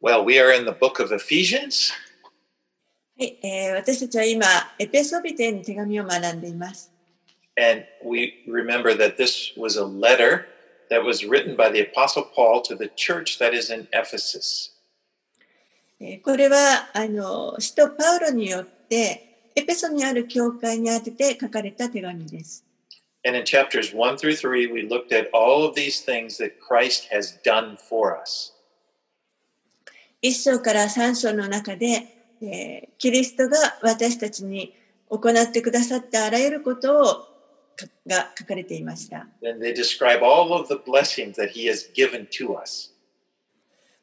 Well, we are in the book of Ephesians, はい、えー私たちは今、エペソビテに手紙を学んでいます。 and we remember that this was a letter that was written by the Apostle Paul to the church that is in Ephesus. えーこれは、あの、使徒パウロによって、エペソにある教会に宛てて書かれた手紙です。 And in chapters 1 through 3, we looked at all of these things that Christ has done for us. 一章から三章の中で、えーキリストが私たちに行ってくださったあらゆることをかが書かれていました。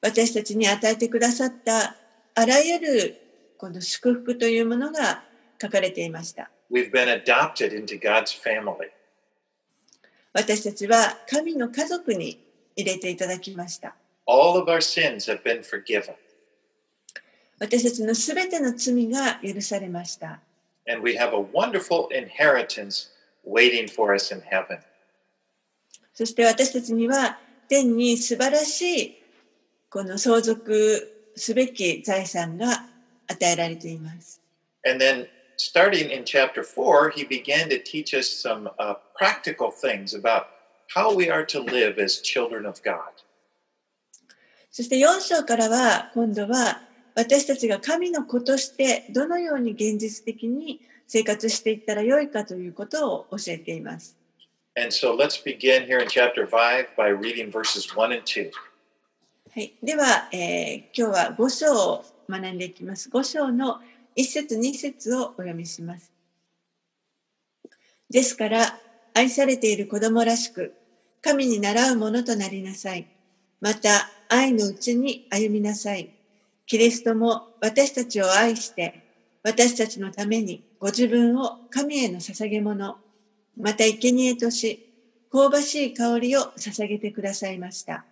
私たちに与えてくださったあらゆるこの祝福というものが書かれていました。We've been adopted into God's family. 私たちは神の家族に入れていただきました。All of our sins have been forgiven. 私たちのすべての罪が許されました。 And we have a wonderful inheritance waiting for us in heaven. そして私たちには天に素晴らしいこの相続すべき財産が与えられています。 And then, starting in chapter 4, he began to teach us some uh, practical things about how we are to live as children of God. そして4章からは今度は私たちが神の子としてどのように現実的に生活していったらよいかということを教えています。And so, let's begin here in chapter 5 by reading verses 1 and 2. はい、では、えー今日は5章を学んでいきます。5章の1節2節をお読みします。ですから、愛されている子供らしく、神に習うものとなりなさい。また、愛のうちに歩みなさい。キリストも私たちを愛して、私たちのためにご自分を神への捧げ物、また生贄とし、香ばしい香りを捧げてくださいました。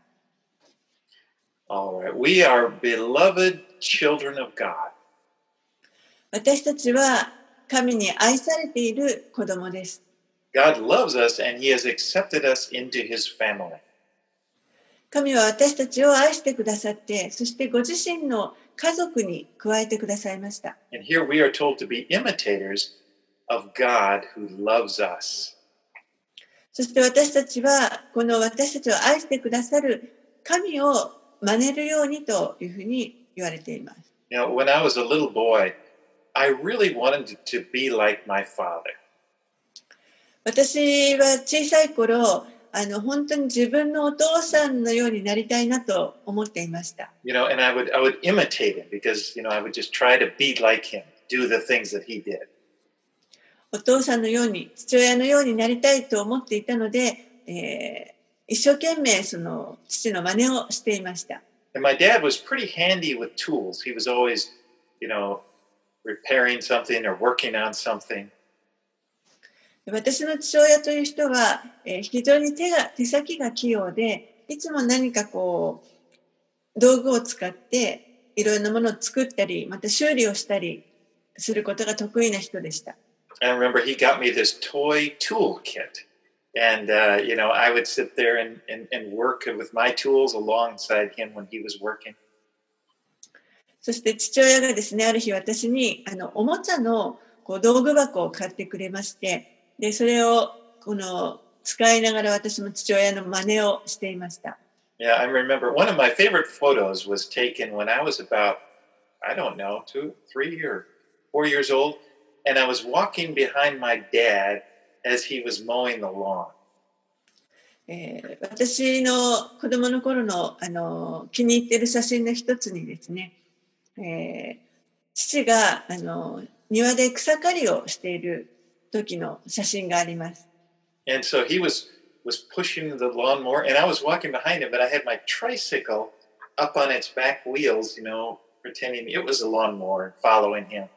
All right. We are beloved children of God. 私たちは神に愛されている子供です。God loves us and he has accepted us into his family. 神は私たちを愛してくださって、そしてご自身の家族に加えてくださいました。そして私たちは、この私たちを愛してくださる神を真似るようにというふうに言われています。私は小さい頃、あの本当に自分のお父さんのようになりたいなと思っていました。You know, and I would I would imitate him because, you know, I would just try to be like him, do the things that he did. お父さんのように、父親のようになりたいと思っていたので、えー一生懸命その父の真似をしていました。And my dad was pretty handy with tools. He was always, you know, repairing something or working on something. 私の父親という人は、えー非常に手が手先が器用で、いつも何かこう、道具を使っていろんなものを作ったり、また修理をしたりすることが得意な人でした。I remember he got me this toy tool kit. And, uh, you know, I would sit there and, and, and work with my tools alongside him when he was working. そして父親がですね、ある日私にあのおもちゃのこう道具箱を買ってくれまして、で、それをこの使いながら私も父親の真似をしていました。Yeah, I remember one of my favorite photos was taken when I was about, I don't know, two, three, or four years old. And I was walking behind my dad as he was mowing the lawn. えー私の子供の頃のあの気に入っている写真の一つにですね、えー父があの庭で草刈りをしている時の写真があります。And so he was was pushing the lawnmower, and I was walking behind him, but I had my tricycle up on its back wheels, you know, pretending it was a lawnmower, following him.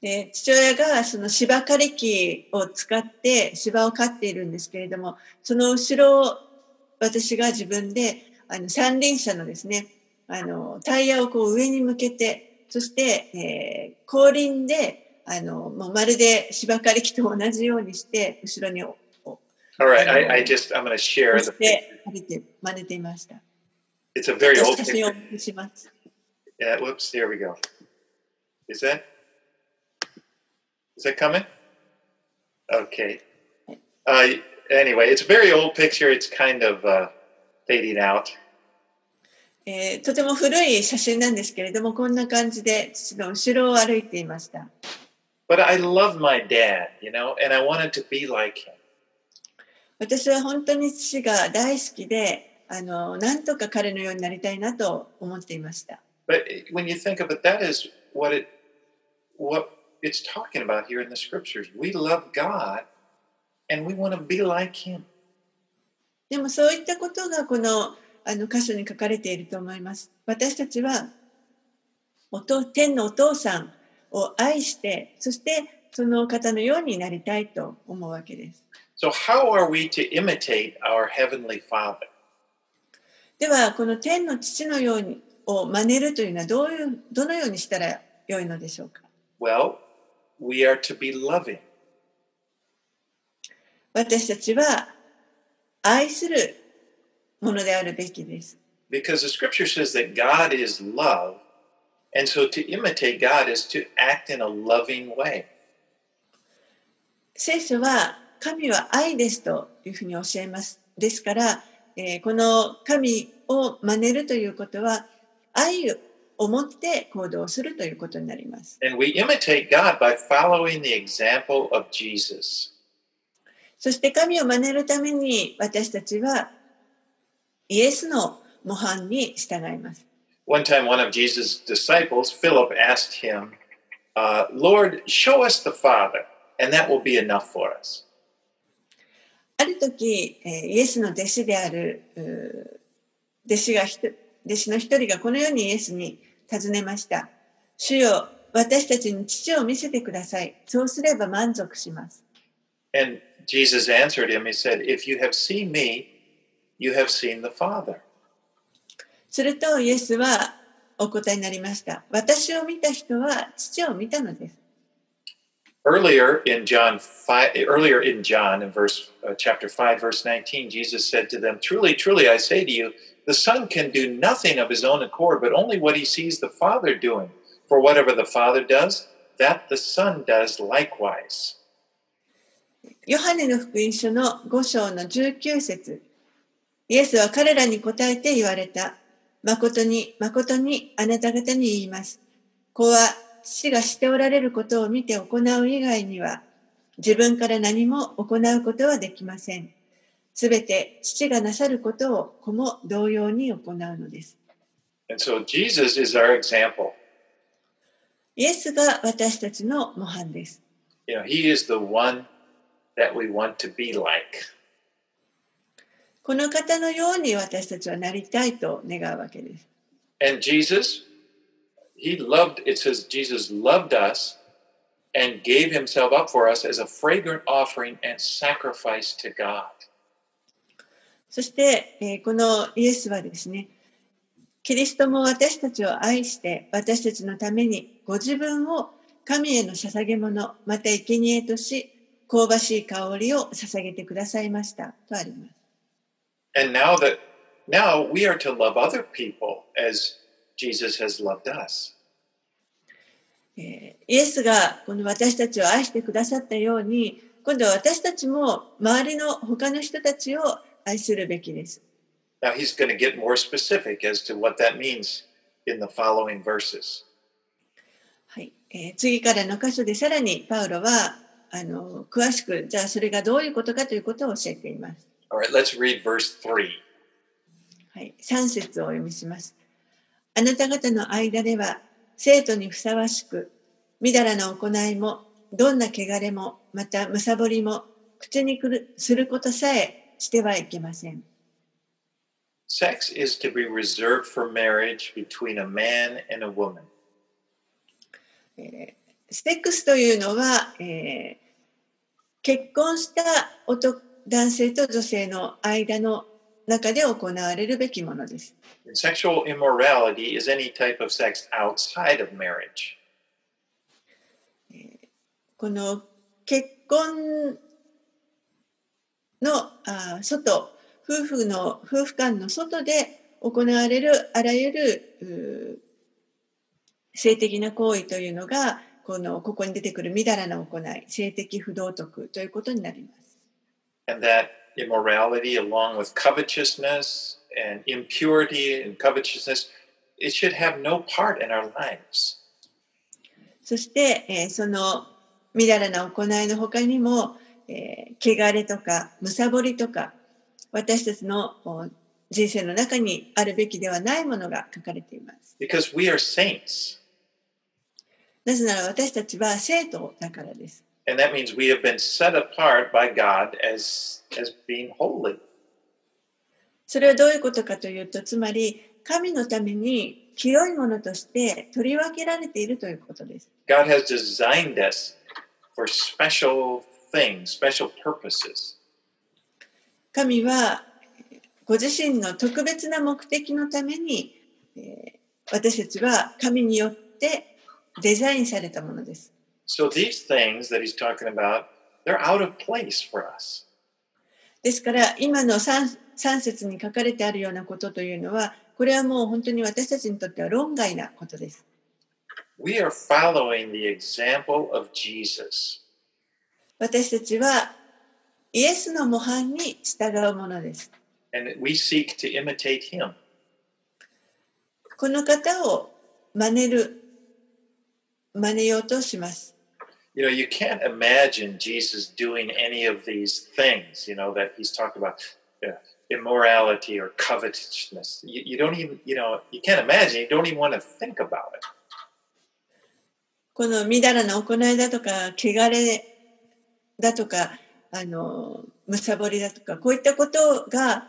で父親がその芝刈り機を使って芝を刈っているんですけれども、その後ろを私が自分であの三輪車のですね、あのタイヤをこう上に向けて、そして、えー後輪であのもうまるで芝刈り機と同じようにして後ろに押 All right, I, I just I'm going to share し the. て刈りて真似ていました。It's a very 写 old picture. Yeah, whoops, there we go. Is that? Is that coming? Okay. Uh, anyway, it's a very old picture. It's kind of uh, fading out. えーとても古い写真なんですけれども、こんな感じで父の後ろを歩いていました。But I love my dad, you know, and I wanted to be like him. 私は本当に父が大好きで、あの、なんとか彼のようになりたいなと思っていました。But when you think of it, that is what it what it's talking about here in the scriptures. We love God and we want to be like him. でもそういったことがこのあの箇所に書かれていると思います。私たちはお父天のお父さんを愛して、そしてその方のようになりたいと思うわけです。So how are we to imitate our heavenly Father? では、この天の父のようにを真似るというのはどういうどのようにしたらよいのでしょうか Well, we are to be loving. 私たちは愛するものであるべきです。Because the scripture says that God is love, and so to imitate God is to act in a loving way. 聖書は神は愛ですというふうに教えます。ですから、えーこの神を真似るということは愛を持って行動するということになります。And we imitate God by following the example of Jesus. そして神を真似るために私たちはイエスの模範に従います。One time, one of Jesus' disciples, Philip, asked him, uh, Lord, show us the Father, and that will be enough for us. ある時、えーイエスの弟子であるうー弟子がひと弟子の一人がこのようにイエスに尋ねました。主よ、私たちに父を見せてください。そうすれば満足します。 And Jesus answered him, He said, If you have seen me, you have seen the Father. するとイエスはお答えになりました。私を見た人は父を見たのです。Earlier in John 5, earlier in John in verse uh, chapter 5 verse 19 Jesus said to them truly truly I say to you the son can do nothing of his own accord but only what he sees the father doing for whatever the father does that the son does likewise ヨハネの福音書の5章の19節イエスは彼らに答えて言われた。誠に、誠にあなた方に言います。子は父がしておられることを見て行う以外には、自分から何も行うことはできません。すべて父がなさることを子も同様に行うのです。and so Jesus is our example イエスが私たちの模範です。you know he is the one that we want to be like この方のように私たちはなりたいと願うわけです。and Jesus he loved it says Jesus loved us and gave himself up for us as a fragrant offering and sacrifice to God そして、えーこのイエスはですね、キリストも私たちを愛して、私たちのためにご自分を神への捧げ物、また生贄とし、香ばしい香りを捧げてくださいました。とあります。And now that now we are to love other people as Jesus has loved us. えーイエスがこの私たちを愛してくださったように、今度は私たちも周りの他の人たちを愛するべきです。Now he's going to get more specific as to what that means in the following verses. はいえー次からの箇所でさらにパウロはあの詳しく、じゃあそれがどういうことかということを教えています。All right, let's read verse 3. はい、3節をお読みします。あなた方の間では生徒にふさわしく、みだらな行いも、どんな汚れも、またむさぼりも、口にくるすることさえしてはいけません。Sex is to be reserved for marriage between a man and a woman. えーセックスというのは、えー結婚した男男性と女性の間の中で行われるべきものです。Sexual immorality is any type of sex outside of marriage. この結婚のあー外夫婦の夫婦間の外で行われるあらゆる性的な行為というのがこのここに出てくるみだらな行い性的不道徳ということになります。And that immorality along with covetousness and impurity and covetousness it should have no part in our lives. そして、えー、そのみだらな行いの他にも、えー、汚れとかむさぼりとか私たちの人生の中にあるべきではないものが書かれています。Because we are saints. なぜなら私たちは生徒だからです。And that means we have been set apart by God as, as being holy. それはどういうことかというと、つまり神のために清いものとして取り分けられているということです。God has designed us for special things, special purposes. 神はご自身の特別な目的のために、えー、私たちは神によってデザインされたものです。So these things that he's talking about, they're out of place for us. ですから今の 3, 3節に書かれてあるようなことというのはこれはもう本当に私たちにとっては論外なことです。We are following the example of Jesus. 私たちはイエスの模範に従うものです。And we seek to imitate him. この方を真似る、真似ようとします。You know, you can't imagine Jesus doing any of these things, you know, that he's talking about. Yeah. immorality or covetousness. You, you don't even, you know, you can't imagine, you don't even want to think about it. このみだらな行いだとか、汚れだとか、あの、むさぼりだとか、こういったことが、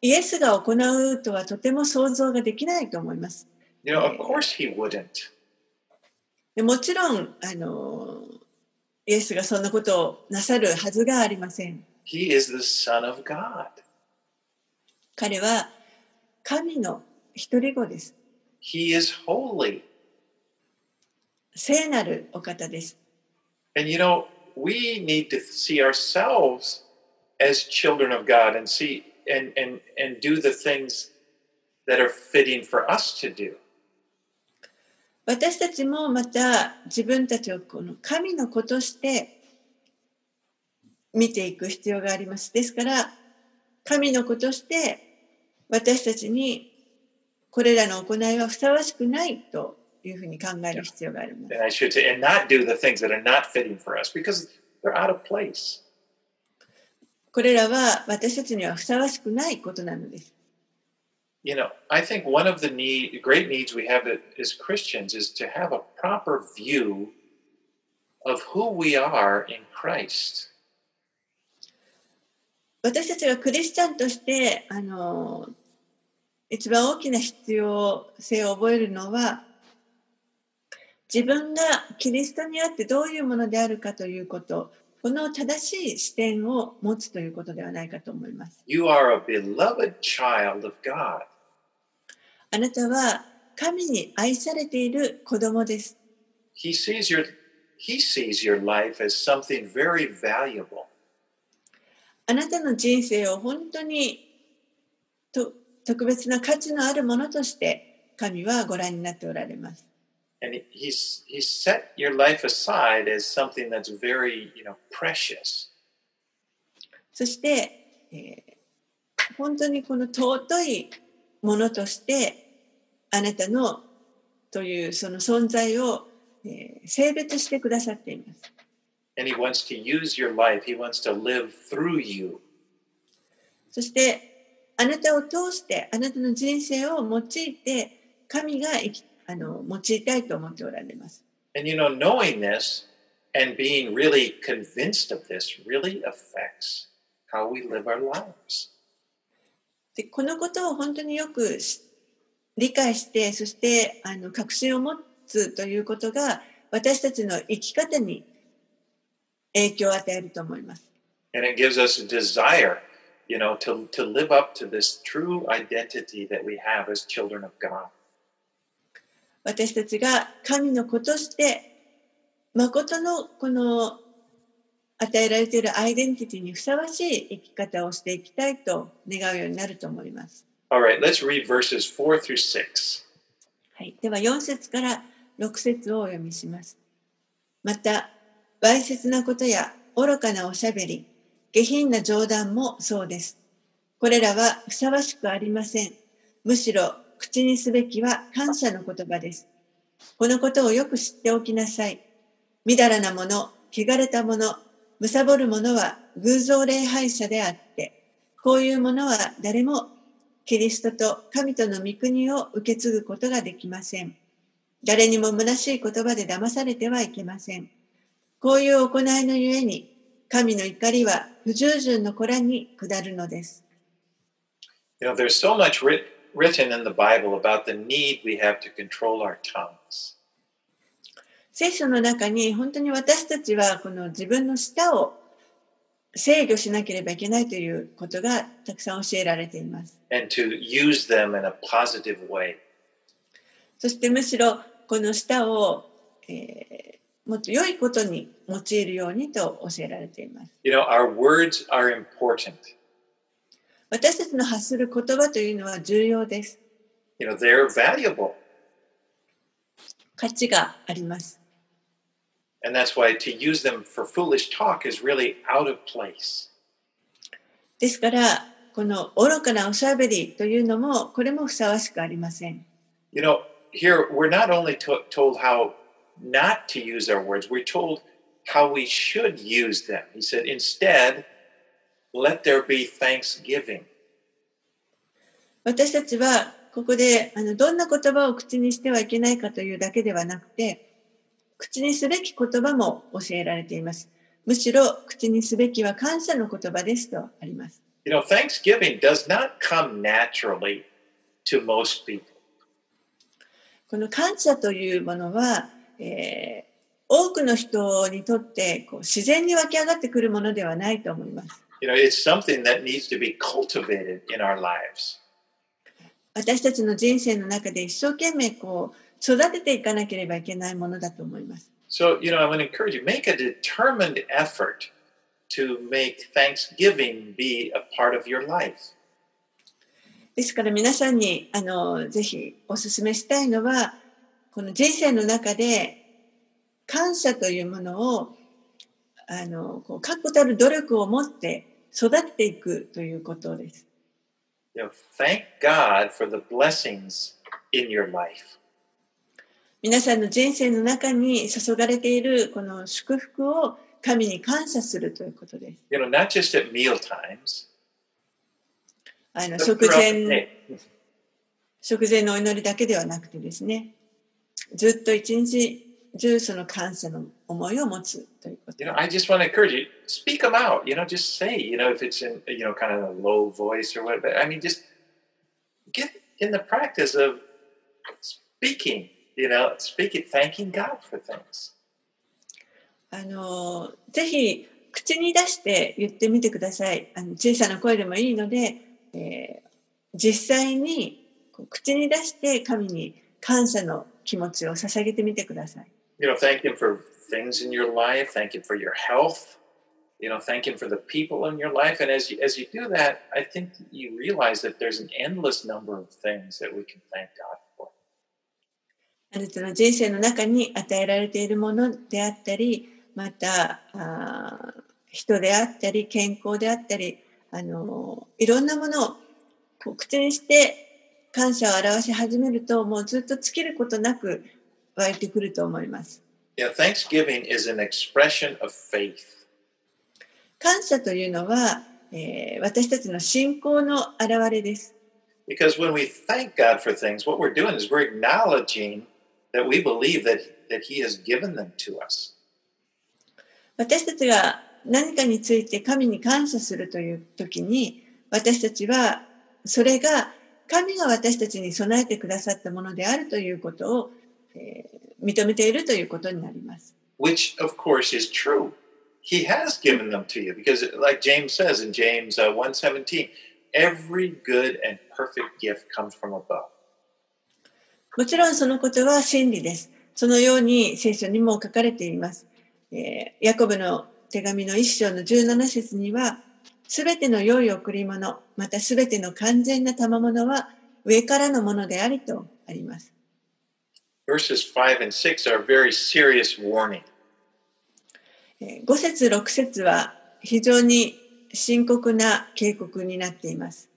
イエスが行うとはとても想像ができないと思います。You know, of course he wouldn't. もちろん、あの、イエスがそんなことをなさるはずがありません。He is the Son of God. 彼は神の一人子です。He is holy. 聖なるお方です。And you know, we need to see ourselves as children of God and see and, and, and do the things that are fitting for us to do. 私たちもまた自分たちをこの神の子として見ていく必要があります。ですから、神の子として私たちにこれらの行いはふさわしくないというふうに考える必要があります。これらは私たちにはふさわしくないことなのです。You know, I think one of the need, great needs we have as Christians is to have a proper view of who we are in Christ. 私たちがクリスチャンとしてあの一番大きな必要性を覚えるのは自分がキリストにあってどういうものであるかということこの正しい視点を持つということではないかと思います。You are a beloved child of God. あなたは神に愛されている子供です。He sees your, he sees your life as something very valuable. あなたの人生を本当にと特別な価値のあるものとして神はご覧になっておられます。And he's, he's set your life aside as something that's very, you know, precious. そして、えー、本当にこの尊いものとしてあなたのというその存在を、えー、性別してくださっています。And he wants to use your life. He wants to live through you. そしてあなたを通してあなたの人生を用いて神があの用いたいと思っておられます。And you know, knowing this and being really convinced of this really affects how we live our lives. でこのことを本当によく理解してそしてあの確信を持つということが私たちの生き方に影響を与えると思います。And it gives us a desire, you know, to, to live up to this true identity that we have as children of God. 私たちが神の子として、誠のこの与えられているアイデンティティにふさわしい生き方をしていきたいと願うようになると思います。All right, let's read verses 4 through 6. はい、では4節から6節をお読みします。また、わいせつなことや愚かなおしゃべり、下品な冗談もそうです。これらはふさわしくありません。むしろ口にすべきは感謝の言葉です。このことをよく知っておきなさい。みだらなもの、汚れたもの、むさぼるものは偶像礼拝者であって、こういうものは誰もキリストと神との御国を受け継ぐことができません。誰にも虚しい言葉で騙されてはいけません。こういう行いのゆえに、神の怒りは不従順の子らに下るのです。You know, there's so much writ- written in the Bible about the need we have to control our tongues. 聖書の中に本当に私たちはこの自分の舌を制御しなければいけないということがたくさん教えられています。And to use them in a positive way. そしてむしろこの舌を、えーもっと良いことに用いるようにと教えられています。You know, our words are important. 私たちの発する言葉というのは重要です。You know, they're valuable. 価値があります。And that's why to use them for foolish talk is really out of place. ですから、この愚かなおしゃべりというのも、これもふさわしくありません。You know, here we're not only to- told how not to use our words, we're told how we should use them. He said, instead, let there be thanksgiving. 私たちは、ここであのどんな言葉を口にしてはいけないかというだけではなくて、口にすべき言葉も教えられています。むしろ、口にすべきは感謝の言葉ですとあります。You know, thanksgiving does not come naturally to most people. この感謝というものは、えー多くの人にとってこう自然に湧き上がってくるものではないと思います。You know, it's something that needs to be cultivated in our lives. 私たちの人生の中で一生懸命こう育てていかなければいけないものだと思います。So, you know, I want to encourage you make a determined effort to make Thanksgiving be a part of your life. ですから皆さんにあのぜひお勧めしたいのはこの人生の中で感謝というものをあのこう確固たる努力を持って育てていくということです。You know, thank God for the blessings in your life. 皆さんの人生の中に注がれているこの祝福を神に感謝するということです。You know, not just at meal times, あの食前.食前のお祈りだけではなくてですねずっと一日中その感謝の思いを持つということ You know, I just want to encourage you, speak them out. You know, just say, you know, if it's in, you know, kind of a low voice or whatever. I mean, just get in the practice of speaking, you know, speaking, thanking God for things. あのぜひ口に出して言ってみてくださいあの小さな声でもいいので、えー実際に口に出して神に感謝の気持ちを捧げてみてください You know, thank Him for things in your life, thank Him for your health, you know, thank Him for the people in your life. And as you, as you do that, I think you realize that there's an endless number of things that we can thank God for. あなたの人生の中に与えられているものであったり、またあー人であったり、健康であったり、あのいろんなものをこう口にして感謝を表し始めると、もうずっと尽きることなく湧いてくると思います。Know, Thanksgiving is an expression of faith. 感謝というのは、えー私たちの信仰の表れです。Because when we thank God for things, what we're doing is we're acknowledging that we believe that, that He has given them to us. 私たちが何かについて神に感謝するという時に私たちはそれが神が私たちに備えてくださったものであるということを、えー認めているということになります。which of course is true. He has given them to you because, like James says in James uh, 1:17, every good and perfect gift comes from above. もちろんそのことは真理です。そのように聖書にも書かれています。えーヤコブの手紙の一章の17節には、すべての良い贈り物、またすべての完全な賜物は上からのものでありとあります。Verses 5 and 6 are a very serious warning. えー5節6節は非常に深刻な警告になっています。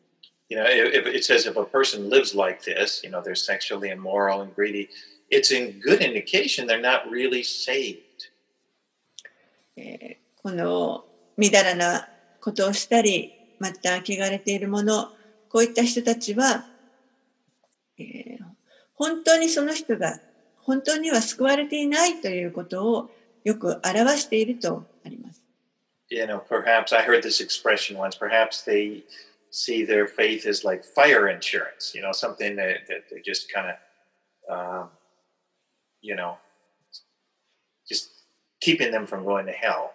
You know, if, it says if a person lives like this, you know, they're sexually immoral and greedy, it's in good indication they're not really saved. えーこのみだらなことをしたり、また汚れているもの、こういった人たちは、えー本当にその人が本当には救われていないということをよく表しているとあります。You know, perhaps I heard this expression once, perhaps they see their faith as like fire insurance, you know, something that, that they just kind of, um, you know, keeping them from going to hell.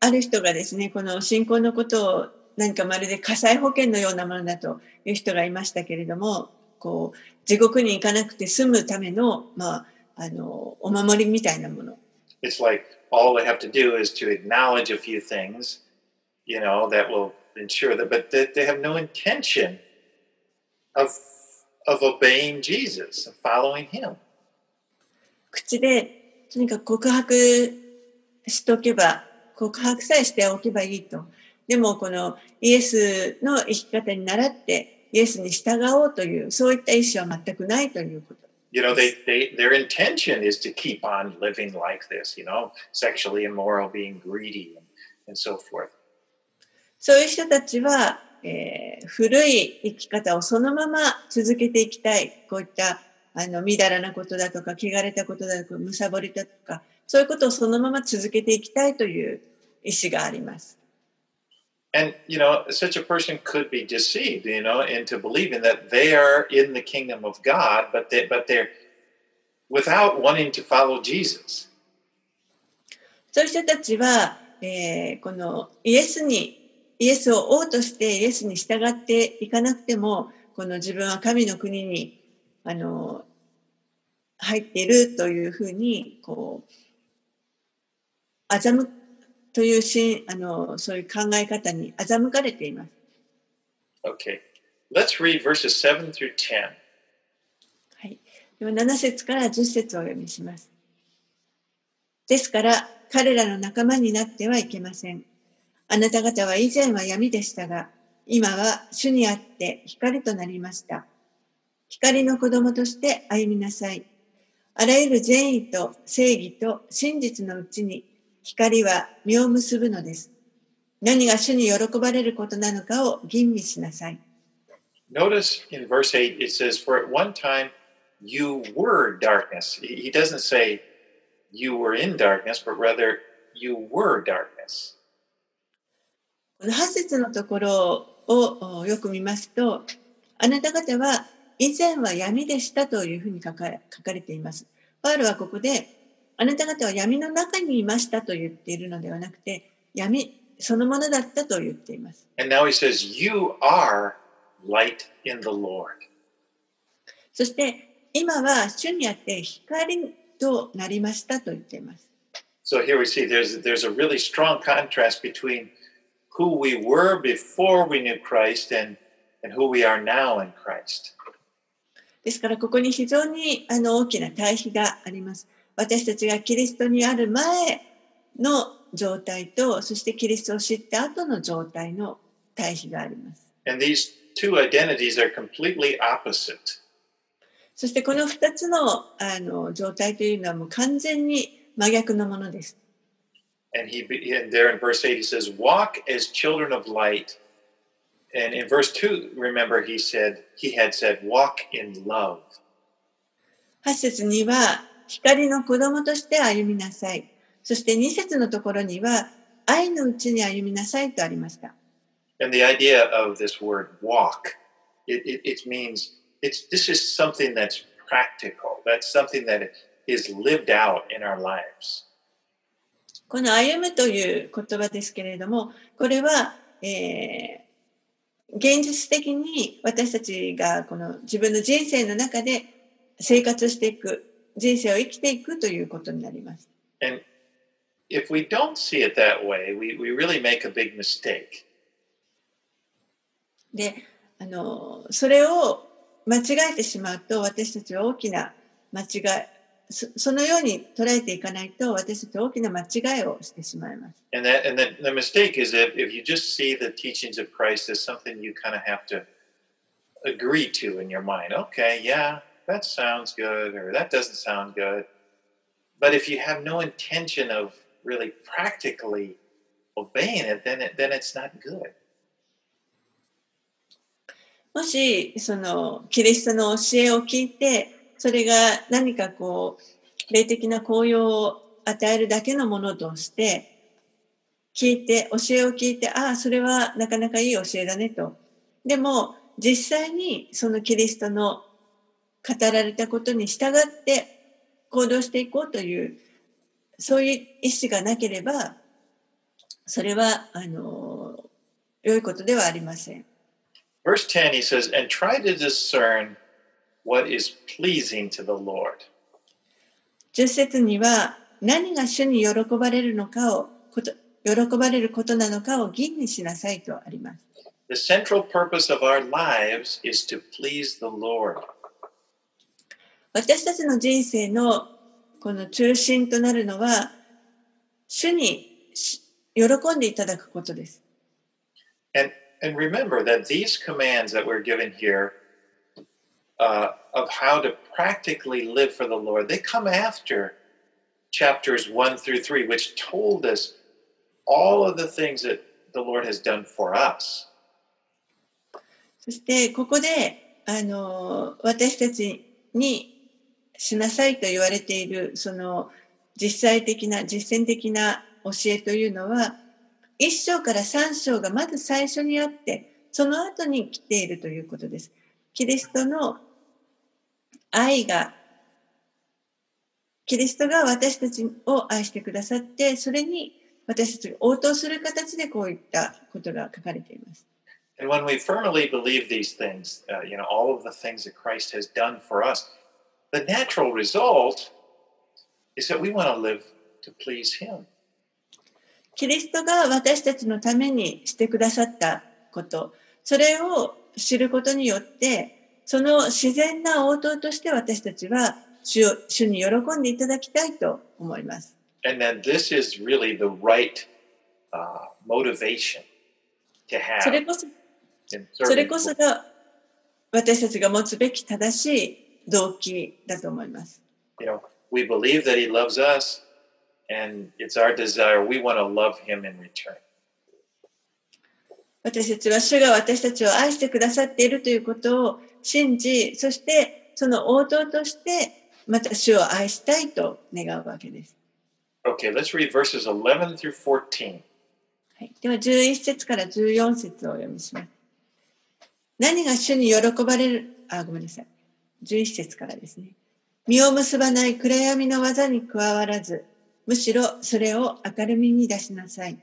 ある人がですね、この信仰のことを何かまるで火災保険のようなものだという人がいましたけれども、こう、地獄に行かなくて済むための、まあ、あの、お守りみたいなもの。It's like all they have to do is to acknowledge a few things, you know, that will ensure that, but they, they have no intention of of obeying Jesus, of following Him. 口でとにかく告白しておけば、告白さえしておけばいいと。でもこのイエスの生き方に倣ってイエスに従おうという、そういった意思は全くないということ。You know, they, they their intention is to keep on living like this, you know, sexually immoral, being greedy, and, and so forth. そういう人たちは、えー古い生き方をそのまま続けていきたい。こういった、あの、みだらなことだとか、汚れたことだとか、むさぼりだとか、そういうことをそのまま続けていきたいという意思があります。And you know, such a person could be deceived, you know, into believing that they are in the kingdom of God, but they but they're without wanting to follow Jesus. そういう人たちは、えーこのイエスに、イエスを王としてイエスに従っていかなくても、この自分は神の国に、あの、入っているというふうに、こう、欺というしあの、そういう考え方に欺かれています。Okay. Let's read verses 7 through 10. はい。では7節から10節をお読みします。ですから、彼らの仲間になってはいけません。あなた方は以前は闇でしたが、今は主にあって光となりました。光の子供として歩みなさい。あらゆる善意と正義と真実のうちに光は実を結ぶのです。何が主に喜ばれることなのかを吟味しなさい。Notice in verse 8 it says, For at one time you were darkness. He doesn't say you were in darkness, but rather you were darkness. この8節のところをおよく見ますと、あなた方は以前は闇でしたというふうに書か書かれています。パウルはここで、あなた方は闇の中にいましたと言っているのではなくて、闇そのものだったと言っています。And now he says, You are light in the Lord. そして、今は主にあって光となりましたと言っています。So here we see there's there's a really strong contrast between who we were before we knew Christ and and who we are now in Christ. ですからここに非常にあの大きな対比があります。私たちがキリストにある前の状態と、そしてキリストを知った後の状態の対比があります。そしてこの2つの,あの状態というのはもう完全に真逆のものです。And, he, and there in verse 8 he says, Walk as children of light. And in verse 2, remember he said he had said, "Walk in love." 8節には光の子供として歩みなさい。そして2節のところには愛のうちに歩みなさいとありました。 And the idea of this word walk, it, it, it means it's this is something that's practical. That's something that is lived out in our lives. この歩むという言葉ですけれども、これは、えー 現実的に私たちがこの自分の人生の中で生活していく、人生を生きていくということになります。And if we don't see it that way, we, we really make a big mistake. で、あの、それを間違えてしまうと、私たちは大きな間違い、そそのように捉えていかないと、私たちは大きな間違いをしてしまいます。And that and the, the mistake is if, if you just see the teachings of Christ as something you kind of have to agree to in your mind. Okay, yeah, that sounds good, or that doesn't sound good. But if you have no intention of really practically obeying it, then it then it's not good. もし、その、キリストの教えを聞いて、それが何かこう、霊的な効用を与えるだけのものとして、聞いて、教えを聞いて、ああ、それはなかなかいい教えだねと。でも、実際にそのキリストの語られたことに従って行動していこうという、そういう意思がなければ、それは、あの、良いことではありません。Verse 10 he says, and try to discern what is pleasing to the Lord. 10節には何が主に喜ばれるのかをこと喜ばれることなのかを吟味しなさいとあります。The central purpose of our lives is to please the Lord. 私たちの人生のこの中心となるのは主にし喜んでいただくことです。And and remember that these commands that we're given here uh, of how to practically live for the Lord, they come after chapters one through three, which told us all of the things that the Lord has done for us. そしてここであの私たちにしなさいと言われているその実際的な実践的な教えというのは1章から3章がまず最初にあってその後に来ているということです。キリストの愛がキリストが私たちを愛してくださってそれに私たちが応答する形でこういったことが書かれています。And when we firmly believe these things, uh, you know, all of the things that Christ has done for us, the natural result is that we want to live to please Him. キリストが私たちのためにしてくださったこと、それを知ることによって、その自然な応答として私たちは主を主に喜んでいただきたいと思います。And then this is really the right uh, motivation to それ have こそ、それ.こそが私たちが持つべき正しい動機だと思います。You know, we believe that He loves us, and it's our desire. We want to love Him in return. 私たちは主が私たちを愛してくださっているということを信じ、そしてその応答としてまた主を愛したいと願うわけです。Okay, let's read verses 11 through 14. はい、では11節から14節をお読みします。何が主に喜ばれる、あ、ごめんなさい。11節からですね。実を結ばない暗闇の技に加わらず、むしろそれを明るみに出しなさい。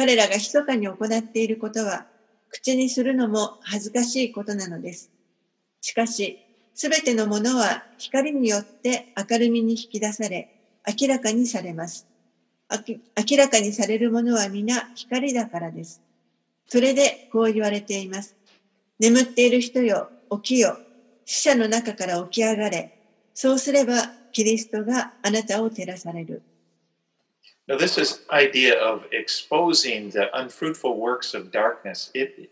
彼らが密かに行っていることは、口にするのも恥ずかしいことなのです。しかし、すべてのものは光によって明るみに引き出され、明らかにされます。明らかにされるものは皆光だからです。それでこう言われています。眠っている人よ、起きよ。死者の中から起き上がれ。そうすれば、キリストがあなたを照らされる。Now, this is idea of exposing the unfruitful works of darkness. It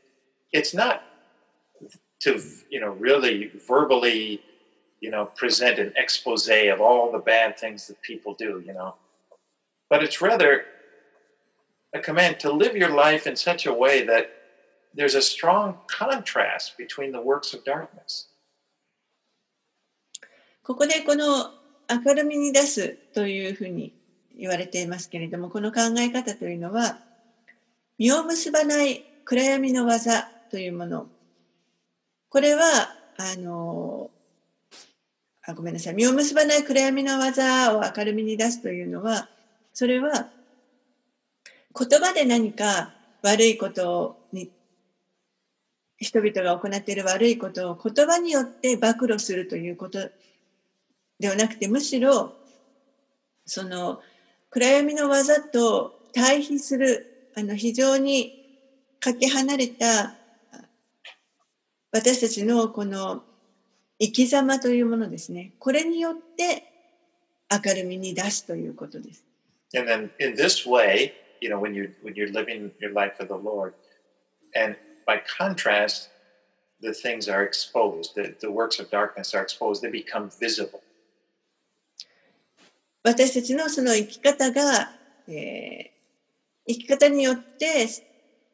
it's not to you know really verbally you know present an expose of all the bad things that people do. You know, but it's rather a command to live your life in such a way that there's a strong contrast between the works of darkness. ここでこの明るみに出すというふうに 言われていますけれども、この考え方というのは、実を結ばない暗闇の技というもの。これは、あの、あごめんなさい。実を結ばない暗闇の技を明るみに出すというのは、それは、言葉で何か悪いことに、人々が行っている悪いことを言葉によって暴露するということではなくて、むしろ、その、暗闇の技と対比するあの非常にかけ離れた私たちのこの生き様というものですね。これによって明るみに出すということです。And then in this way, you know, when you when you're living your life for the Lord, and by contrast, the things are exposed, the, the works of darkness are exposed, they become visible. 私たちのその生き方が、えー、生き方によって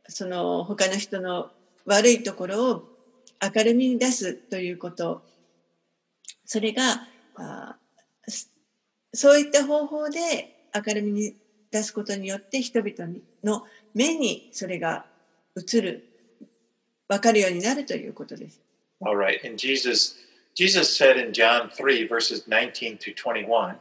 その他の人の悪いところを明るみに出すということそれがあそういった方法で明るみに出すことによって人々の目にそれが映る分かるようになるということです。All right. And Jesus, Jesus said in John 3, verses 19 to 21,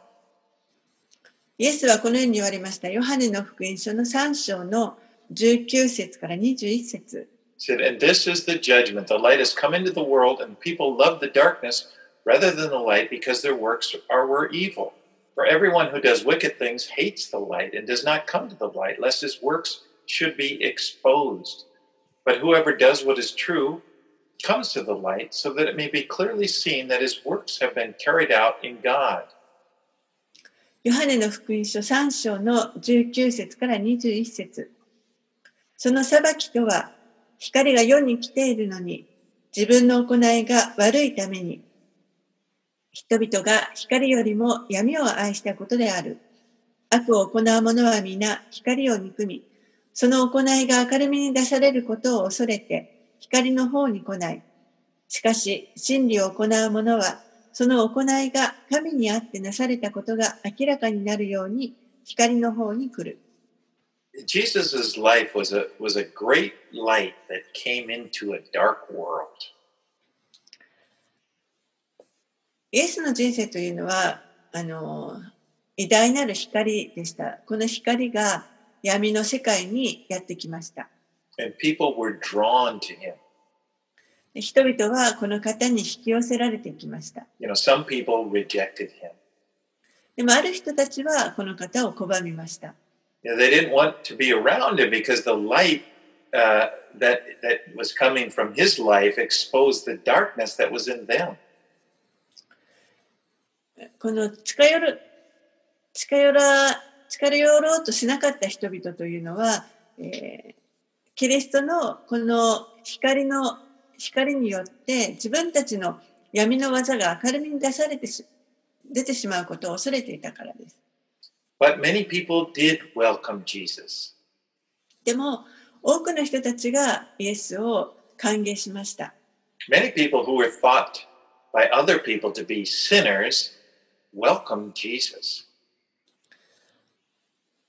イエスはこのように言われました。ヨハネの福音書の3章の19節から21節。said, And this is the judgment. The light has come into the world, and people love the darkness rather than the light because their works are were evil. For everyone who does wicked things hates the light and does not come to the light, lest his works should be exposed. But whoever does what is true comes to the light, so that it may be clearly seen that his works have been carried out in God. ヨハネの福音書3章の19節から21節その裁きとは、光が世に来ているのに、自分の行いが悪いために、人々が光よりも闇を愛したことである。悪を行う者は皆光を憎み、その行いが明るみに出されることを恐れて、光の方に来ない。しかし、真理を行う者は、その行いが神にあってなされたことが明らかになるように、光の方に来る。Jesus' life was a, was a great light that came into a dark world. イエスの人生というのは、あの、偉大なる光でした。この光が闇の世界にやってきました。And people were drawn to him. 人々はこの方に引き寄せられてきました。You know, some people でもある人たちはこの方を拒みました。この近寄る近寄ら近寄ろうとしなかった人々というのは、えー、キリストのこの光の光によって自分たちの闇の技が明るみに出されてし、出てしまうことを恐れていたからです。But many people did welcome Jesus. でも、多くの人たちがイエスを歓迎しました。Many people who were thought by other people to be sinners welcomed Jesus.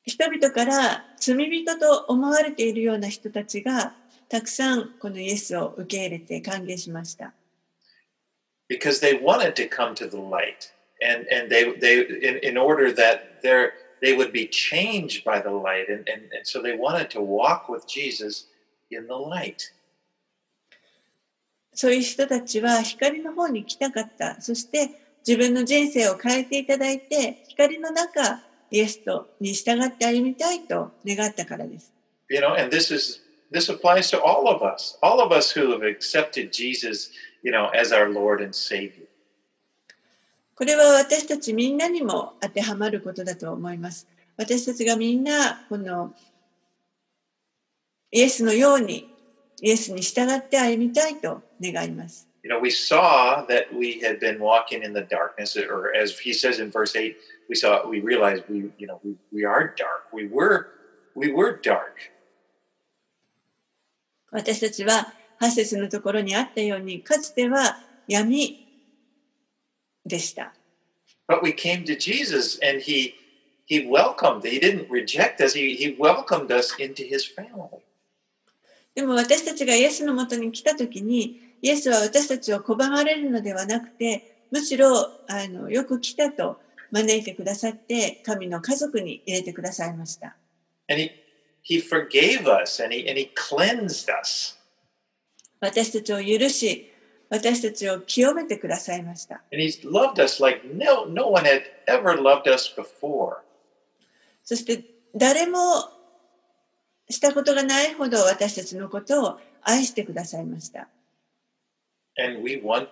人々から罪人と思われているような人たちがたくさんこのイエスを受け入れて歓迎しました。Because they wanted to come to the light and, and they, they in, in order that they they would be changed by the light and, and, and so they wanted to walk with Jesus in the light. そういう人たちは光の方に来たかった。そして自分の人生を変えていただいて、光の中、イエスとに従って歩みたいと願ったからです。You know, and this is this applies to all of us, all of us who have accepted Jesus, you know, as our Lord and Savior. これは私たちみんなにも当てはまることだと思います。私たちがみんな、このイエスのように、イエスに従って歩みたいと願います。you know, we saw that we had been walking in the darkness, or as he says in verse 8, we saw, we realized we, you know, we, we are dark. We were, we were dark. 私たちは8節のところにあったように、かつては闇でした。But we came to Jesus and he, he welcomed, he didn't reject us, he, he welcomed us into his family. でも私たちがイエスのもとに来たときに、イエスは私たちを拒まれるのではなくて、むしろあのよく来たと招いてくださって、神の家族に入れてくださいました。私たちを許し、私たちを清めてくださいました。そして誰もしたことがないほど私たちのことを愛してくださいました。And we want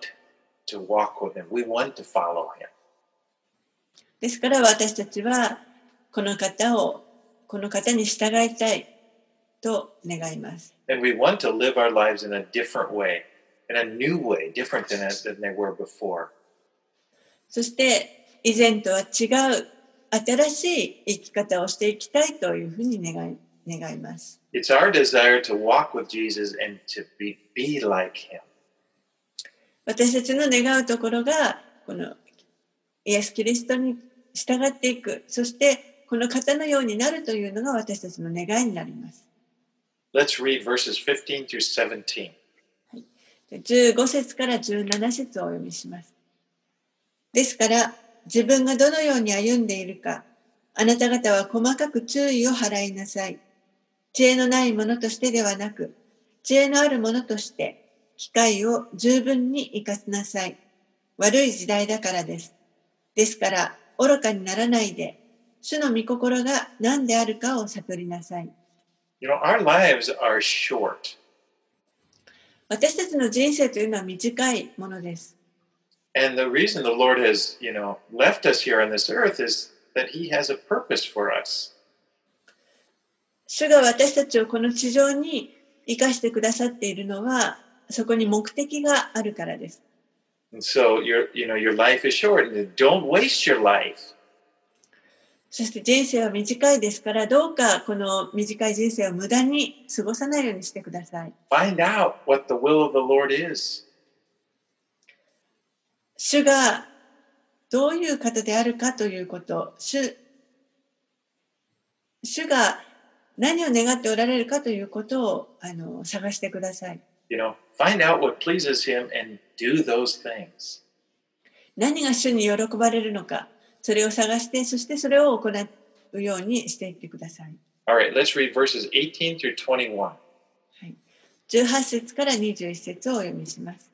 to walk with him. We want to follow him. ですから私たちはこの方を、この方に従いたいと願います。And we want to live our lives in a different way, in a new way, different than, than they were before. そして以前とは違う新しい生き方をしていきたいというふうに願い願います。It's our desire to walk with Jesus and to be, be like him. 私たちの願うところがこのイエス・キリストに従っていくそしてこの方のようになるというのが私たちの願いになります。Let's read verses 15 through 17. 15節から17節をお読みします。ですから、自分がどのように歩んでいるか、あなた方は細かく注意を払いなさい。知恵のないものとしてではなく、知恵のあるものとして、機会を十分に活かしなさい。悪い時代だからです。ですから、愚かにならないで、主の御心が何であるかを悟りなさい。You know, our lives are short. 私たちの人生というのは短いものです。And the reason the Lord has, you know, left us here on this earth is that he has a purpose for us. 主が私たちをこの地上に生かしてくださっているのは、そこに目的があるからです。And so your, you know, your life is short don't waste your life. そして人生は短いですから、どうかこの短い人生を無駄に過ごさないようにしてください。Find out what the will of the Lord is. 主がどういう方であるかということ、主主が何を願っておられるかということをあの探してください。You know, find out what pleases him and do those things. 何が主に喜ばれるのか、それを探して、そしてそれを行うようにしていってください。All right, let's read verses 18 through 21. はい、18節から21節をお読みします。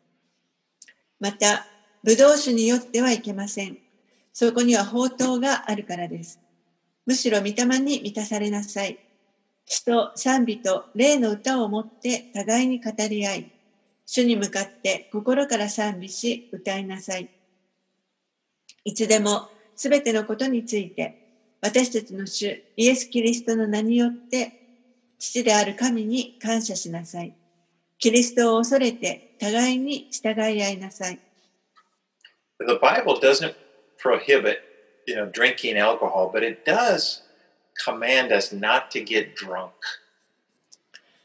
また、ブドウ酒によってはいけません。そこには宝刀があるからです。むしろ御霊に満たされなさい。詩と賛美と霊の歌をもって互いに語り合い、主に向かって心から賛美し歌いなさい。いつでもすべてのことについて、私たちの主イエス・キリストの名によって父である神に感謝しなさい。キリストを恐れて互いに従い合いなさい。The Bible doesn't prohibit, you know, drinking alcohol, but it does command us not to get drunk.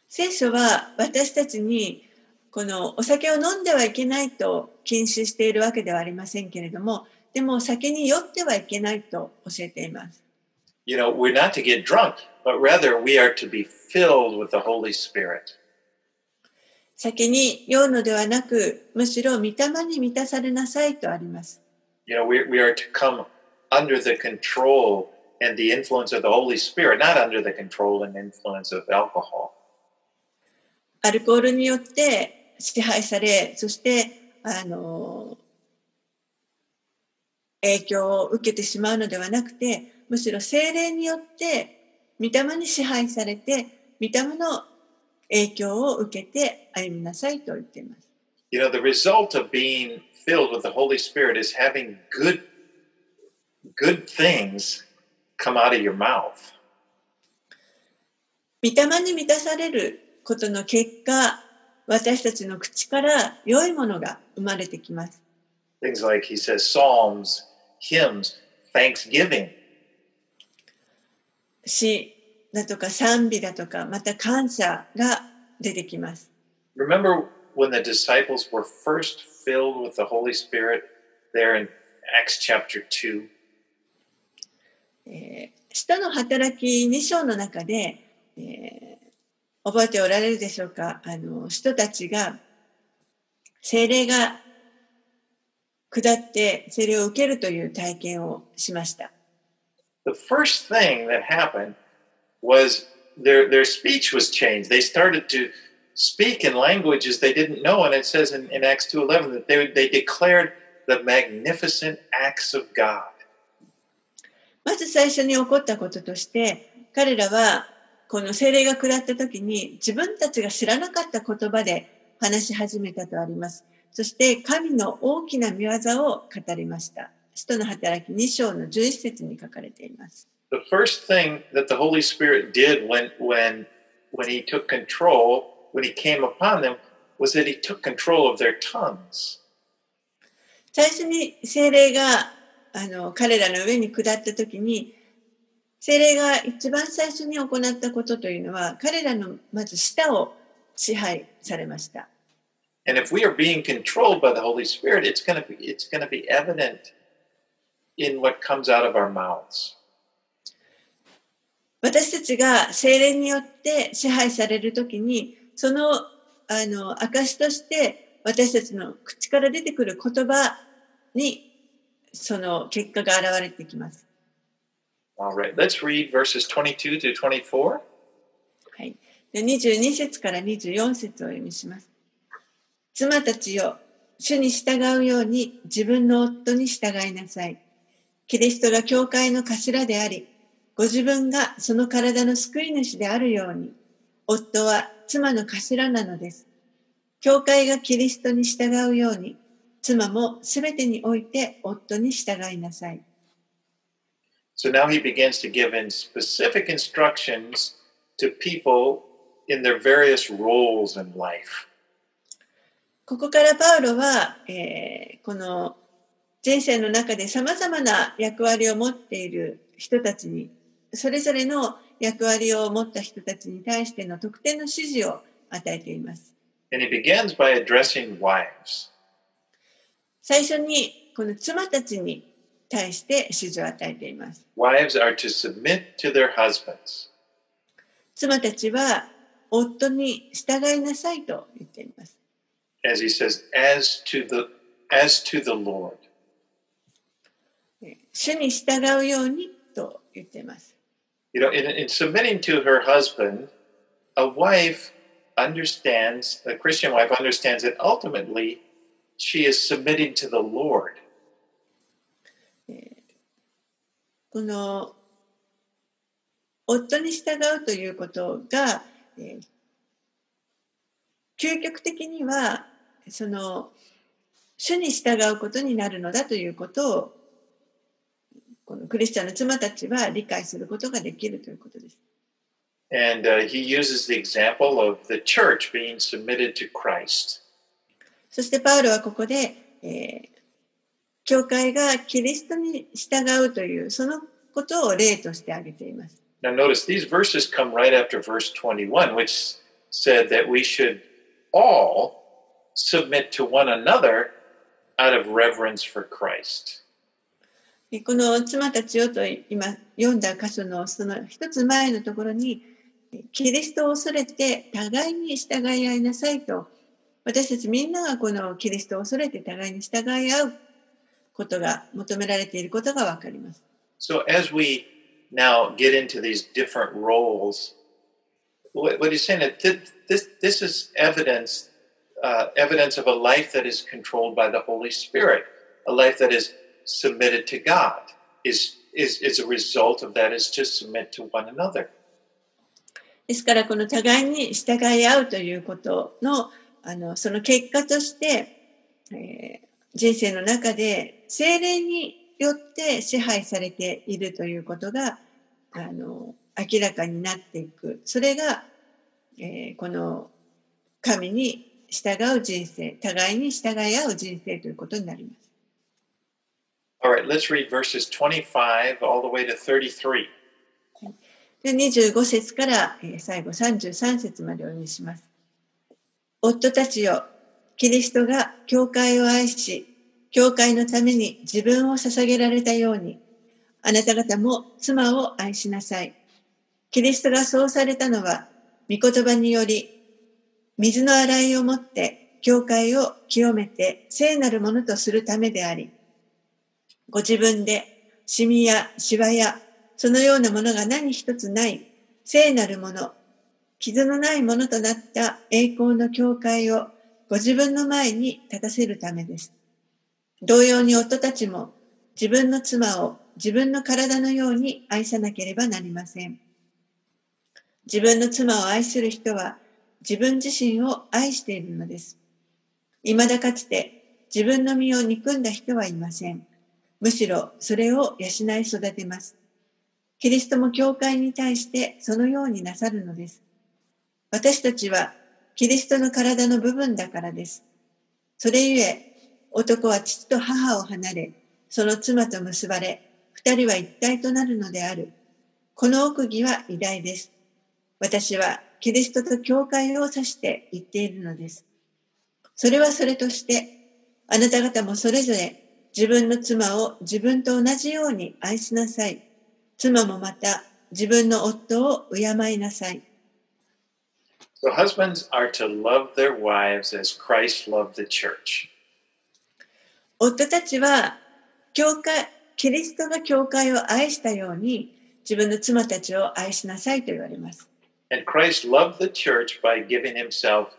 聖書は私たちにこのお酒を飲んではいけないと禁止しているわけではありませんけれども、でも酒に酔ってはいけないと教えています。You know, we're not to get drunk, but rather we are to be filled with the Holy Spirit. 酒に酔うのではなく、むしろ御霊に満たされなさいとあります。You know, we, we are to come under the control and the influence of the Holy Spirit, not under the control and influence of alcohol. アルコールによって支配され、そして、あの、影響を受けてしまうのではなくて、むしろ精霊によって、御霊に支配されて、御霊の影響を受けて歩みなさいと言っています。You know, the result of being filled with the Holy Spirit is having good good things come out of your mouth. 御霊に満たされることの結果、私たちの口から良いものが生まれてきます。Things like he says psalms, hymns, thanksgiving. 詩だとか賛美だとか、また感謝が出てきます。Remember when the disciples were first filled with the Holy Spirit there in Acts chapter 2? えー使徒の働き2章の中で、えー覚えておられるでしょうかあの人たちが精霊が下って精霊を受けるという体験をしました。The first thing that happened was their, their speech was changed. They started to speak in languages they didn't know. And it says in, in Acts 2.11 that they, they declared the magnificent acts of God. まず最初に起こったこととして、彼らはこの精霊が下った時に自分たちが知らなかった言葉で話し始めたとあります。そして神の大きな見業を語りました。使徒の働き2章の11節に書かれています。The first thing that the Holy Spirit did when when when he took control, when he came upon them, was that he took control of their tongues. 最初に精霊があの彼らの上に下った時に精霊が一番最初に行ったことというのは彼らのまず舌を支配されました。And if we are being controlled by the Holy Spirit, it's going to be it's going to be evident in what comes out of our mouths. 私たちが精霊によって支配されるときに、その、あの、証として、私たちの口から出てくる言葉に、その結果が現れてきます。All right, let's read verses 22 to 24. はい。で22節から24節をお読みします。妻たちよ、主に従うように自分の夫に従いなさい。キリストが教会の頭であり、ご自分がその体の救い主であるように、夫は妻の頭なのです。教会がキリストに従うように、妻もすべてにおいて夫に従いなさい。So now he begins to give in specific instructions to people in their various roles in life. ここからパウロは、えーこの人生の中で様々な役割を持っている人たちに、それぞれの役割を持った人たちに対しての特定の指示を与えています。最初にこの妻たちに対して指示を与えています。Wives are to submit to their husbands. 妻たちは夫に従いなさいと言っています。as he says, as to the as to the Lord. え主に従うようにと言っています。 You know, in, in submitting to her husband, a wife understands, a Christian wife understands that ultimately she is submitting to the Lord. この夫に従うということが、えー究極的には その主に従うことになるのだということをこのクリスチャンの妻たちは理解することができるということです。And uh, he uses the example of the church being submitted to Christ. そしてパウロはここで、えー教会がキリストに従うというそのことを例として挙げています。Now, notice these verses come right after verse 21, which said that we should all submit to one another out of reverence for Christ. えこの妻たちよと今読んだ箇所のその一つ前のところにえキリストを恐れて互いに従い合いなさいと私たちみんながこのキリストを恐れて互いに従い合うことが求められていることがわかります。 So, as we now get into these different roles, what, what he's saying that thi- this this is evidence uh, evidence of a life that is controlled by the Holy Spirit, a life that is submitted to God. Is is is a result of that is to submit to one another. ですからこの互いに従い合うということのあのその結果として、えー人生の中で精霊によって支配されているということがあの明らかになっていくそれが、えーこの神に従う人生互いに従い合う人生ということになります。All right, let's read verses 25 all the way to 33. で25節から、えー最後33節までお読みします。夫たちよ、キリストが教会を愛し、教会のために自分を捧げられたように、あなた方も妻を愛しなさい。キリストがそうされたのは、御言葉により、水の洗いをもって、教会を清めて聖なるものとするためであり、ご自分でシミやシワやそのようなものが何一つない聖なるもの、傷のないものとなった栄光の教会をご自分の前に立たせるためです。同様に夫たちも自分の妻を自分の体のように愛さなければなりません。自分の妻を愛する人は自分自身を愛しているのです。未だかつて自分の身を憎んだ人はいません。むしろそれを養い育てます。キリストも教会に対してそのようになさるのです。私たちはキリストの体の部分だからです。それゆえ、男は父と母を離れ、その妻と結ばれ、二人は一体となるのである。この奥義は偉大です。私はキリストと教会を指して言っているのです。それはそれとして、あなた方もそれぞれ自分の妻を自分と同じように愛しなさい。妻もまた自分の夫を敬いなさい。So husbands are to love their wives as Christ loved the church. 夫たちは教会、キリストが教会を愛したように自分の妻たちを愛しなさいと言われます。And Christ loved the church by giving himself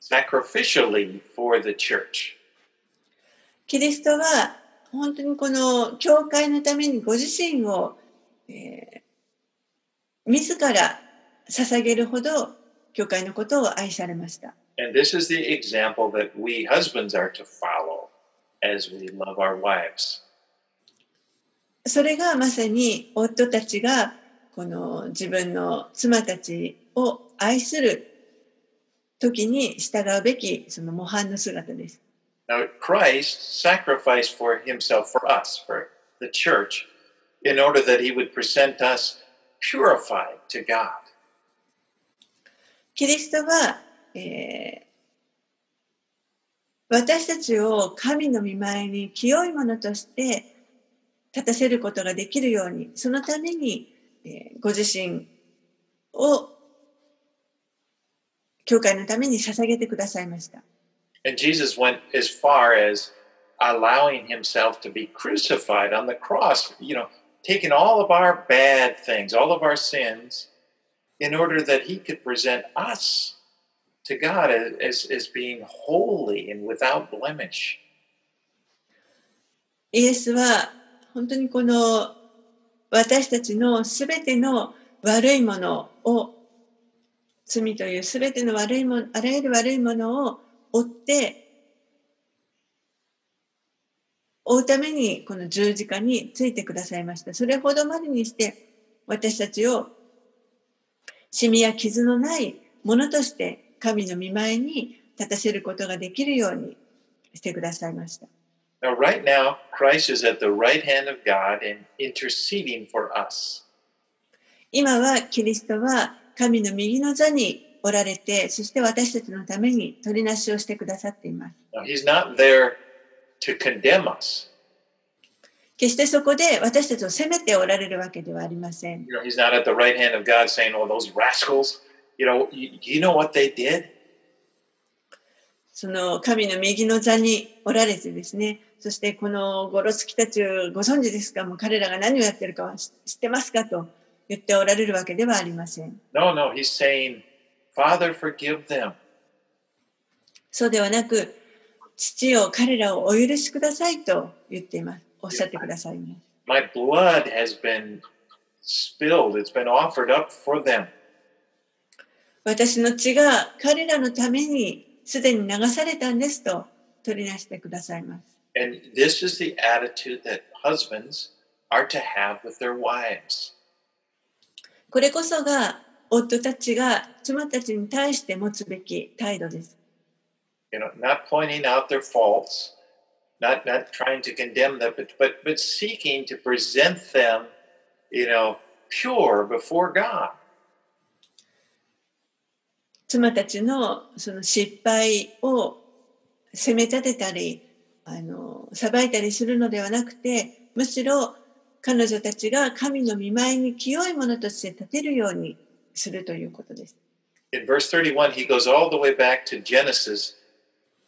sacrificially for the church. キリストは本当にこの教会のためにご自身を、えー、自ら捧げるほど教会のことを愛されました。And this is the example that we husbands are to follow as we love our wives. それがまさに夫たちがこの自分の妻たちを愛する時に従うべきその模範の姿です。Now, Christ sacrificed for himself for us, for the church, in order that he would present us purified to God. キリストは、えー、私たちを神の御前に清いものとして立たせることができるように、そのために、えー、ご自身を教会のために捧げてくださいました。And Jesus went as far as allowing himself to be crucified on the cross, you know, taking all of our bad things, all of our sins, in order that he could present us to God as, as being holy and without blemish. イエスは本当にこの 私たちのすべての悪いものを罪というすべての悪いものあらゆる悪いものを追って追うためにこの十字架についてくださいました。それほどまでにして私たちをシミや傷のないものとして神の御前に立たせることができるようにしてくださいました。今はキリストは神の右の座におられて、そして私たちのために取りなしてくださっています。決してそこで私たちを責めておられるわけではありません。その神の右の座におられてですね、そしてこのゴロツキたちをご存知ですか？もう彼らが何をやってるかは知ってますか？と言っておられるわけではありません。No, no, he's saying, Father, forgive them. そうではなく、父を彼らをお許しくださいと言っています。おっしゃってくださいます。My blood has been spilled, it's been offered up for them. 私の血が彼らのためにすでに流されたんですと取り出してくださいます。And this is the attitude that husbands are to have with their wives. これこそが夫たちが妻たちに対して持つべき態度です。You know, not pointing out their faults, not not trying to condemn them, but but but seeking to present them, you know, pure before God. 妻たちのその失敗を責め立てたり、 あの裁いたりするのではなくて、むしろ彼女たちが神の御前に清いものとして立てるようにするということです。In verse 31, he goes all the way back to Genesis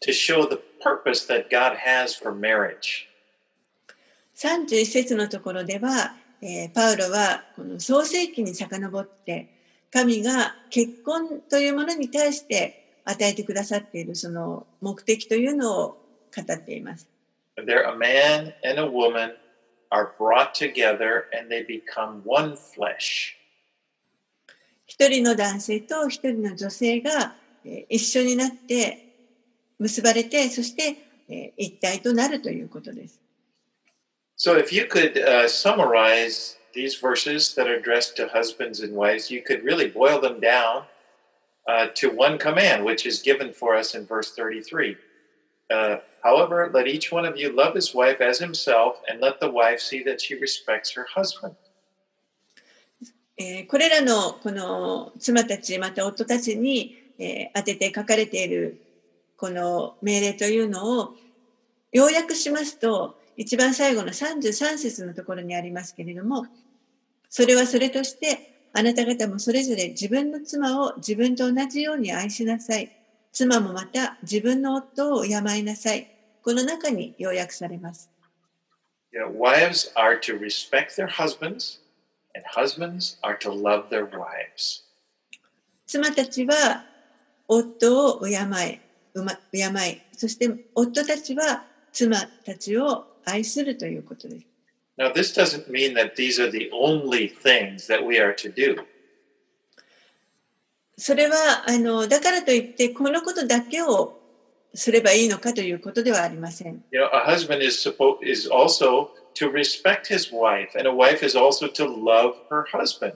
to show the purpose that God has for marriage. 31節のところでは、えー、パウロはこの創世記に遡って神が結婚というものに対して与えてくださっているその目的というのを 語っています。They're a man and a woman are brought together and they become one flesh. 一人の男性と一人の女性がえー一緒になって結ばれて、そしてえー一体となるということです。 So, if you could uh, summarize these verses that are addressed to husbands and wives, you could really boil them down uh, to one command, which is given for us in verse 33. Uh, However, let each one of you love his wife as himself, and let the wife see that she respects her husband. これらのこの妻たちまた夫たちに、え当てて書かれているこの命令というのを要約しますと一番最後の33節のところにありますけれどもそれはそれとしてあなた方もそれぞれ自分の妻を自分と同じように愛しなさい妻もまた自分の夫を敬いなさいこの中に要約されます。妻たちは夫を敬い,敬い、そして夫たちは妻たちを愛するということです。love their that these are the only things that we are to do. それはあのだからといって、このことだけをすればいいのかということではありません。You know, a husband is supposed is also to respect his wife, and a wife is also to love her husband.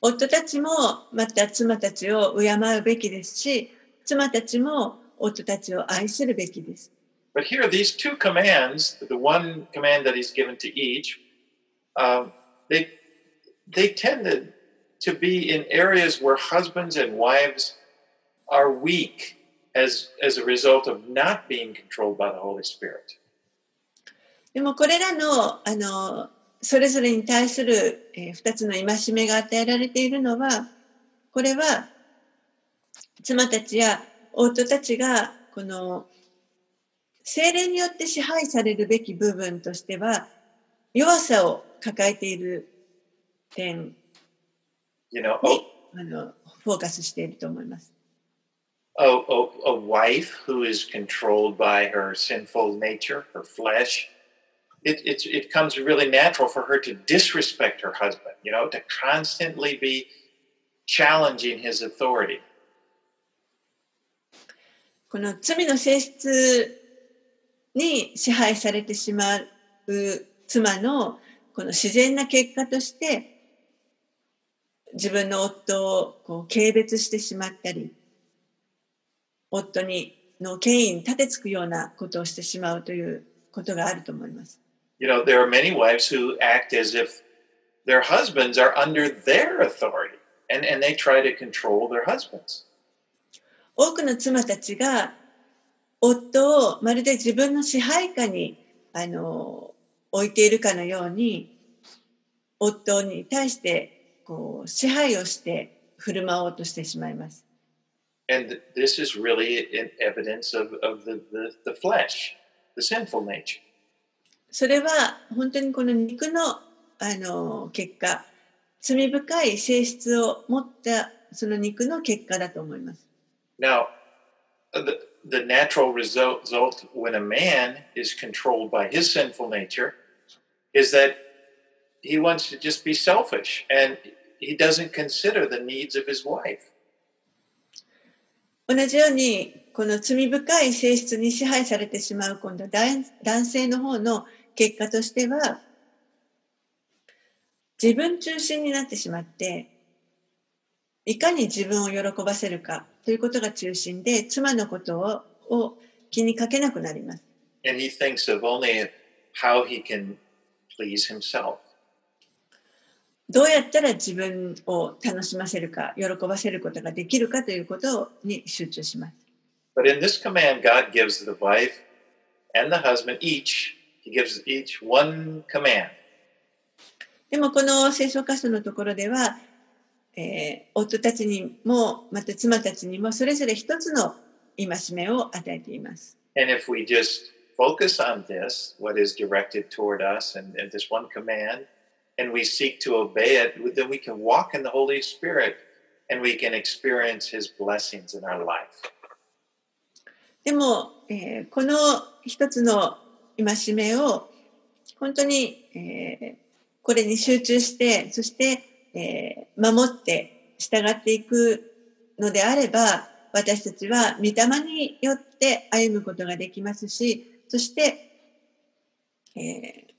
夫たちもまた妻たちを敬うべきですし、妻たちも夫たちを愛するべきです。But here, these two commands, the one command that he's given to each, um, they they tend to, to be in areas where husbands and wives are weak as as a result of not being controlled by the Holy Spirit. でもこれらのあのそれぞれに対する、えー2つの戒めが与えられているのはこれは妻たちや夫たちがこの精霊によって支配されるべき部分としては弱さを抱えている点にあのフォーカスしていると思います。a, a, a wife who is controlled by her sinful nature, her flesh, it, it, it comes really natural for her to disrespect her husband, you know, to constantly be challenging his authority. この罪の性質に支配されてしまう妻のこの自然な結果として自分の夫をこう軽蔑してしまったり 夫にの権威に立てつくようなことをしてしまうということがあると思います。You know, there are many wives who act as if their husbands are under their authority and, and they try to control their husbands. 多くの妻たちが夫をまるで自分の支配下にあの置いているかのように夫に対してこう支配をして振る舞おうとしてしまいます。And this is really an evidence of, of the, the, the flesh, the sinful nature. それは本当にこの肉のあの結果罪深い性質を持ったその肉の結果だと思います。 Now, the, the natural result, result when a man is controlled by his sinful nature is that he wants to just be selfish and he doesn't consider the needs of his wife. 同じようにこの罪深い性質に支配されてしまう今度男性の方の結果としては自分中心になってしまっていかに自分を喜ばせるかということが中心で妻のことをを気にかけなくなります。And he thinks of only how he can please himself. どうやったら自分を楽しませるか喜ばせることができるかということに集中します。But in this command, God gives the wife and the husband each, he gives each one command. でもこの聖書箇所のところでは、えー夫たちにもまた妻たちにもそれぞれ一つの戒めを与えています。And if we just focus on this, what is directed toward us, and, and this one command, and we seek to obey it, then we can walk in the Holy Spirit and we can experience His blessings in our life. でも、えーこの一つの戒めを本当に、えーこれに集中して、そして、えー守って従っていくのであれば、私たちは御霊によって歩むことができますし、そして、えー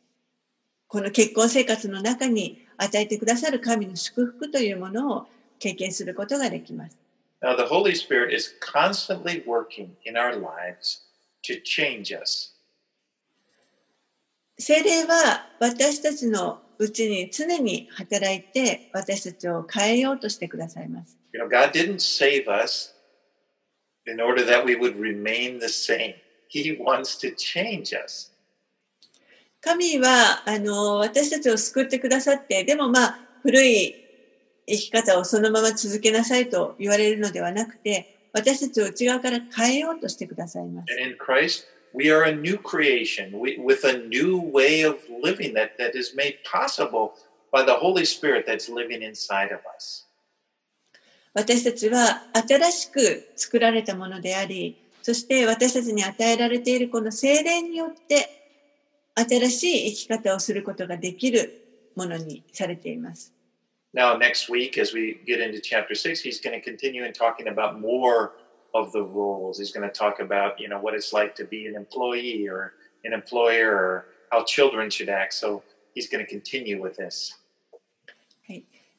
この結婚生活の中に与えてくださる神の祝福というものを経験することができます。Now, the Holy Spirit is constantly working in our lives to change us. 聖霊は私たちのうちに常に働いて私たちを変えようとしてくださいます。You know, God didn't save us in order that we would remain the same. He wants to change us. 神はあの私たちを救ってくださってでもまあ古い生き方をそのまま続けなさいと言われるのではなくて私たちを内側から変えようとしてくださいます。私たちは新しく作られたものであり、そして私たちに与えられているこの精霊によって新しい生き方をすることができるものにされています。Now, next week, as we get into chapter six, he's going to continue in talking about more of the roles. He's going to talk about, you know, what it's like to be an employee or an employer or how children should act. So he's going to continue with this.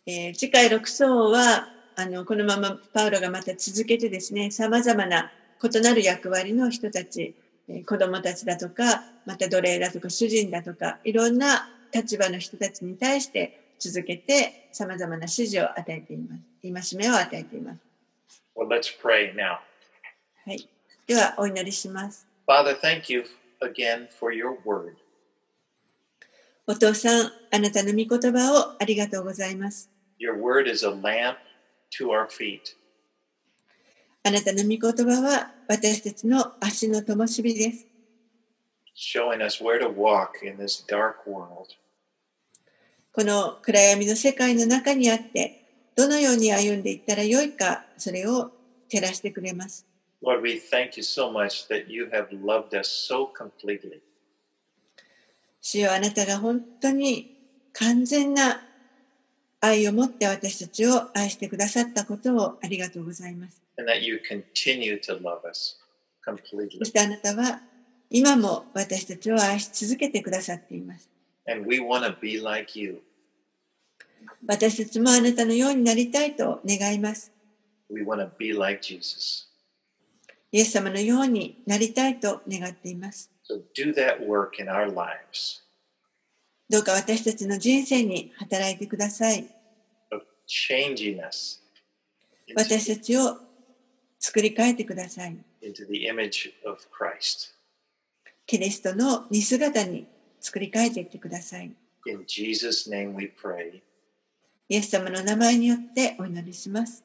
えー次回6章はあのこのままパウロがまた続けてですねさまざまな異なる役割の人たち、えー子供たちだとかまた奴隷だとか主人だとかいろんな立場の人たちに対して続けてさまざまな指示を与えています戒めを与えています、Well, let's pray now. はい、ではお祈りします Father, thank you again for your word. お父さんあなたの御言葉をありがとうございます Your word is a lamp to our feet. あなたの御言葉は私たちの足の灯火です showing us where to walk in this dark world. この暗闇の世界の中にあって、どのように歩んでいったらよいか、それを照らしてくれます。Lord, we thank you so much that you have loved us so completely. 主よあなたが本当に完全な愛を持って私たちを愛してくださったことをありがとうございます。and that you continue to love us completely. そしてあなたは今も私たちを愛し続けてくださっています。And we want to be like you. 私たちもあなたのようになりたいと願います。We want to be like Jesus. イエス様のようになりたいと願っています。So do that work in our lives どうか私たちの人生に働いてください。私たちを作り変えてください。Into the image of Christ. キリストの似姿に作り変えていってください。In Jesus name we pray. イエス様の名前によってお祈りします。